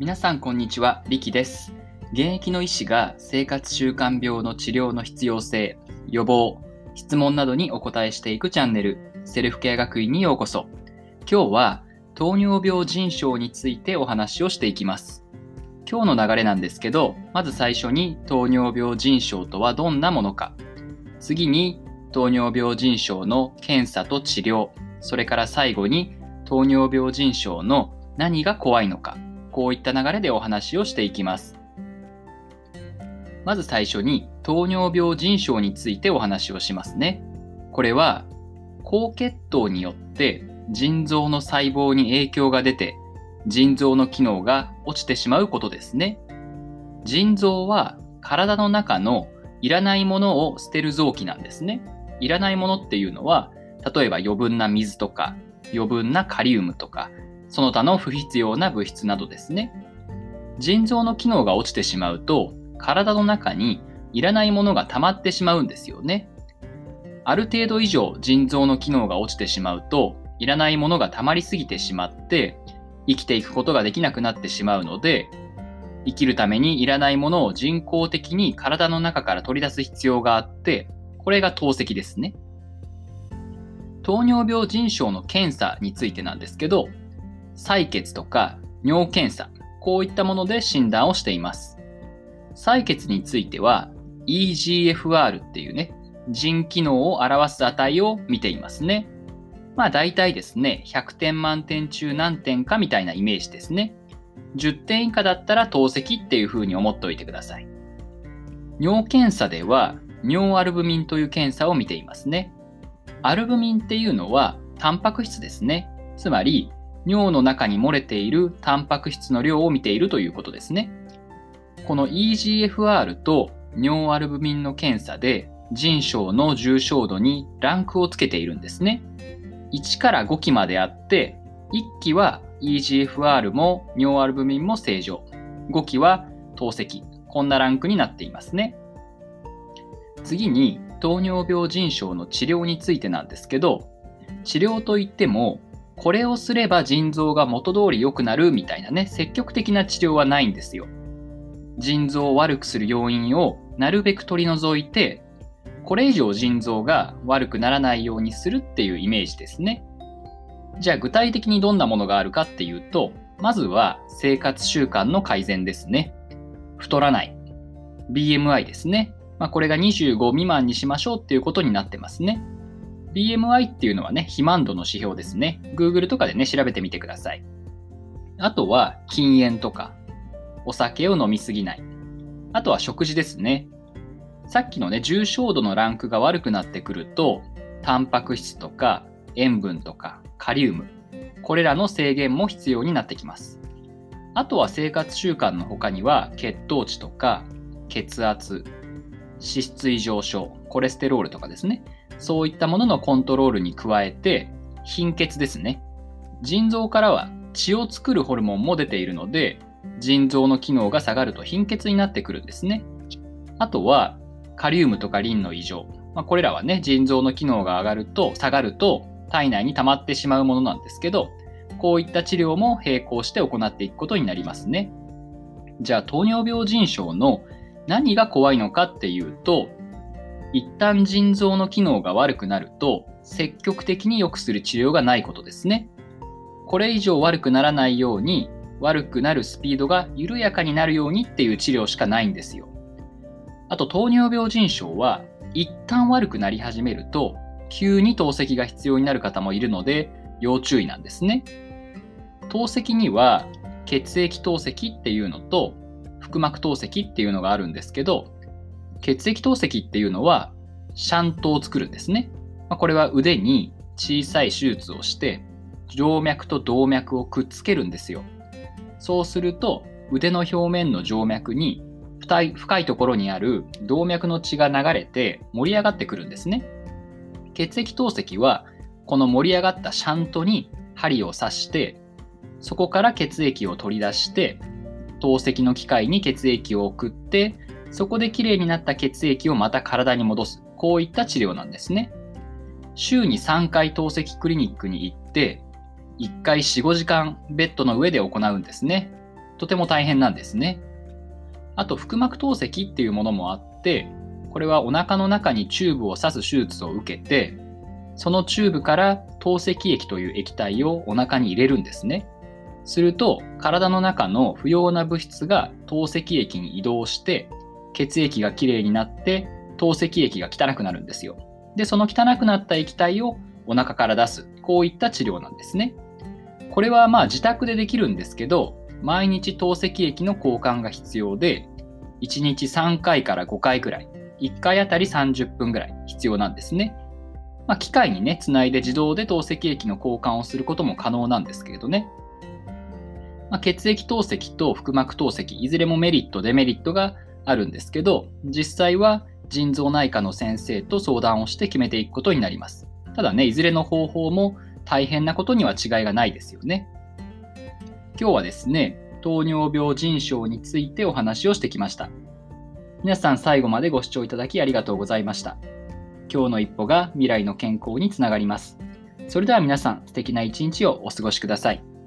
皆さんこんにちは、リキです。現役の医師が生活習慣病の治療の必要性、予防、質問などにお答えしていくチャンネル、セルフケア学院にようこそ。今日は糖尿病腎症についてお話をしていきます。今日の流れなんですけど、まず最初に糖尿病腎症とはどんなものか、次に糖尿病腎症の検査と治療、それから最後に糖尿病腎症の何が怖いのか、こういった流れでお話をしていきます。まず最初に糖尿病腎症についてお話をしますね。これは高血糖によって腎臓の細胞に影響が出て腎臓の機能が落ちてしまうことですね。腎臓は体の中のいらないものを捨てる臓器なんですね。いらないものっていうのは例えば余分な水とか余分なカリウムとかその他の不必要な物質などですね。腎臓の機能が落ちてしまうと体の中にいらないものが溜まってしまうんですよね。ある程度以上腎臓の機能が落ちてしまうといらないものが溜まりすぎてしまって生きていくことができなくなってしまうので生きるためにいらないものを人工的に体の中から取り出す必要があってこれが透析ですね。糖尿病腎症の検査についてなんですけど採血とか尿検査こういったもので診断をしています。採血については EGFR っていうね、腎機能を表す値を見ていますね。まあ大体ですね、100点満点中何点かみたいなイメージですね。10点以下だったら透析っていう風に思っておいてください。尿検査では尿アルブミンという検査を見ていますね。アルブミンっていうのはタンパク質ですね。つまり尿の中に漏れているタンパク質の量を見ているということですね。この EGFR と尿アルブミンの検査で腎症の重症度にランクをつけているんですね。1から5期まであって、1期は EGFR も尿アルブミンも正常。5期は透析。こんなランクになっていますね。次に糖尿病腎症の治療についてなんですけど、治療といってもこれをすれば腎臓が元通り良くなるみたいなね、積極的な治療はないんですよ。腎臓を悪くする要因をなるべく取り除いて、これ以上腎臓が悪くならないようにするっていうイメージですね。じゃあ具体的にどんなものがあるかっていうと、まずは生活習慣の改善ですね。太らない。BMI ですね。まあ、これが25未満にしましょうっていうことになってますね。BMI っていうのはね、肥満度の指標ですね。Google とかでね、調べてみてください。あとは禁煙とか、お酒を飲みすぎない。あとは食事ですね。さっきのね、重症度のランクが悪くなってくると、タンパク質とか塩分とかカリウム、これらの制限も必要になってきます。あとは生活習慣の他には血糖値とか血圧、脂質異常症、コレステロールとかですね。そういったもののコントロールに加えて、貧血ですね。腎臓からは血を作るホルモンも出ているので、腎臓の機能が下がると貧血になってくるんですね。あとは、カリウムとかリンの異常。まあ、これらはね、腎臓の機能が上がると、下がると体内に溜まってしまうものなんですけど、こういった治療も並行して行っていくことになりますね。じゃあ、糖尿病腎症の何が怖いのかっていうと、一旦腎臓の機能が悪くなると積極的に良くする治療がないことですね。これ以上悪くならないように悪くなるスピードが緩やかになるようにっていう治療しかないんですよ。あと糖尿病腎症は一旦悪くなり始めると急に透析が必要になる方もいるので要注意なんですね。透析には血液透析っていうのと腹膜透析っていうのがあるんですけど血液透析っていうのはシャントを作るんですね。まあ、これは腕に小さい手術をして静脈と動脈をくっつけるんですよ。そうすると腕の表面の静脈に深い深いところにある動脈の血が流れて盛り上がってくるんですね。血液透析はこの盛り上がったシャントに針を刺してそこから血液を取り出して透析の機械に血液を送ってそこできれいになった血液をまた体に戻す。こういった治療なんですね。週に3回透析クリニックに行って、1回4、5時間ベッドの上で行うんですね。とても大変なんですね。あと、腹膜透析っていうものもあって、これはお腹の中にチューブを刺す手術を受けて、そのチューブから透析液という液体をお腹に入れるんですね。すると、体の中の不要な物質が透析液に移動して、血液がきれいになって、透析液が汚くなるんですよ。で、その汚くなった液体をお腹から出す。こういった治療なんですね。これはまあ自宅でできるんですけど、毎日透析液の交換が必要で、1日3回から5回くらい、1回あたり30分ぐらい必要なんですね。まあ、機械にね、つないで自動で透析液の交換をすることも可能なんですけれどね。まあ、血液透析と腹膜透析、いずれもメリット、デメリットがあるんですけど、実際は腎臓内科の先生と相談をして決めていくことになります。ただね、いずれの方法も大変なことには違いがないですよね。今日はですね、糖尿病腎症についてお話をしてきました。皆さん最後までご視聴いただきありがとうございました。今日の一歩が未来の健康につながります。それでは皆さん素敵な一日をお過ごしください。